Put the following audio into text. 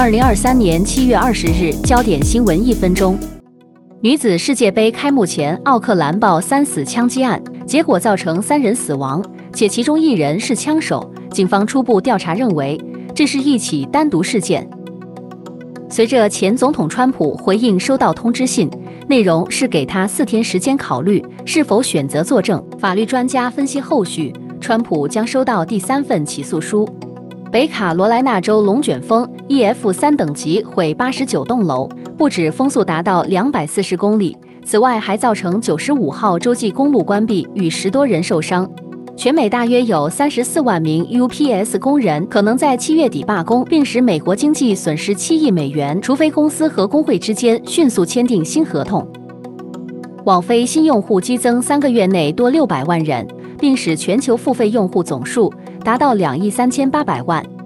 二零二三年七月二十日，焦点新闻一分钟。女子世界杯开幕前，奥克兰报三死枪击案，结果造成三人死亡，且其中一人是枪手。警方初步调查认为，这是一起单独事件。随着前总统川普回应收到通知信，内容是给他四天时间考虑是否选择作证。法律专家分析后续，川普将收到第三份起诉书。北卡罗来纳州龙卷风 EF 三等级毁八十九栋楼，不止风速达到两百四十公里，此外还造成九十五号洲际公路关闭，与十多人受伤。全美大约有三十四万名 UPS 工人可能在七月底罢工，并使美国经济损失七亿美元，除非公司和工会之间迅速签订新合同。网飞新用户激增三个月内多六百万人，并使全球付费用户总数达到两亿三千八百万。